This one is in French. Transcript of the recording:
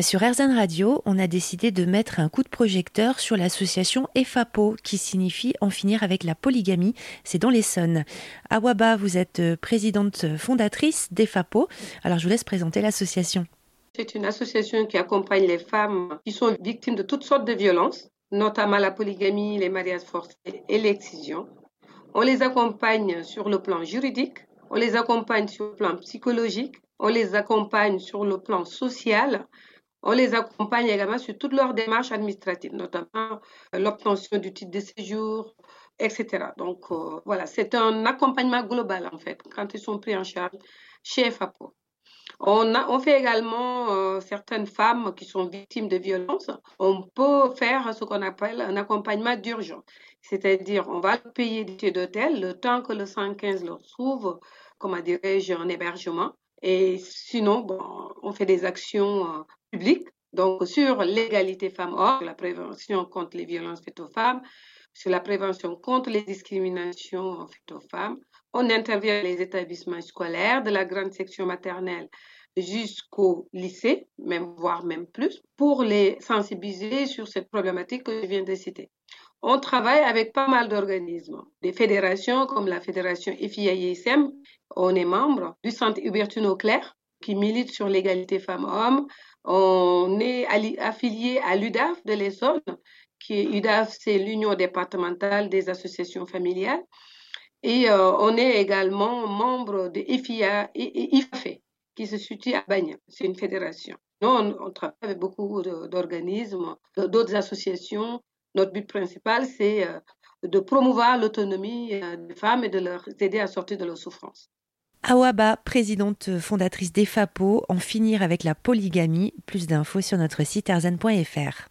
Sur RZN Radio, on a décidé de mettre un coup de projecteur sur l'association EFAPO, qui signifie en finir avec la polygamie. C'est dans l'Essonne. Awaba, vous êtes présidente fondatrice d'EFAPO. Alors je vous laisse présenter l'association. C'est une association qui accompagne les femmes qui sont victimes de toutes sortes de violences, notamment la polygamie, les mariages forcés et l'excision. On les accompagne sur le plan juridique, on les accompagne sur le plan psychologique, on les accompagne sur le plan social, on les accompagne également sur toutes leurs démarches administratives, notamment euh, l'obtention du titre de séjour, etc. Donc euh, voilà, c'est un accompagnement global en fait quand ils sont pris en charge chez FAPO. On, fait également euh, certaines femmes qui sont victimes de violences. On peut faire ce qu'on appelle un accompagnement d'urgence. C'est-à-dire, on va payer des d'hôtel le temps que le 115 leur trouve, comment dirais-je, un hébergement. Et sinon, bon, on fait des actions Donc, sur l'égalité femmes-hommes, la prévention contre les violences faites aux femmes, sur la prévention contre les discriminations faites aux femmes. On intervient dans les établissements scolaires, de la grande section maternelle jusqu'au lycée, même voire même plus, pour les sensibiliser sur cette problématique que je viens de citer. On travaille avec pas mal d'organismes, des fédérations comme la fédération IFIA-ISM. On est membre du centre Hubertine Auclair qui milite sur l'égalité femmes-hommes. On est affilié à l'UDAF de l'Essonne, qui est UDAF, c'est l'Union départementale des associations familiales. Et euh, on est également membre de IFIA et IFAFE, qui se situe à Bagna. C'est une fédération. Nous, on, travaille avec beaucoup d'organismes, d'autres associations. Notre but principal, c'est euh, de promouvoir l'autonomie euh, des femmes et de leur aider à sortir de leur souffrance. Awaba, présidente fondatrice d'EFAPO, en finir avec la polygamie. Plus d'infos sur notre site erzen.fr.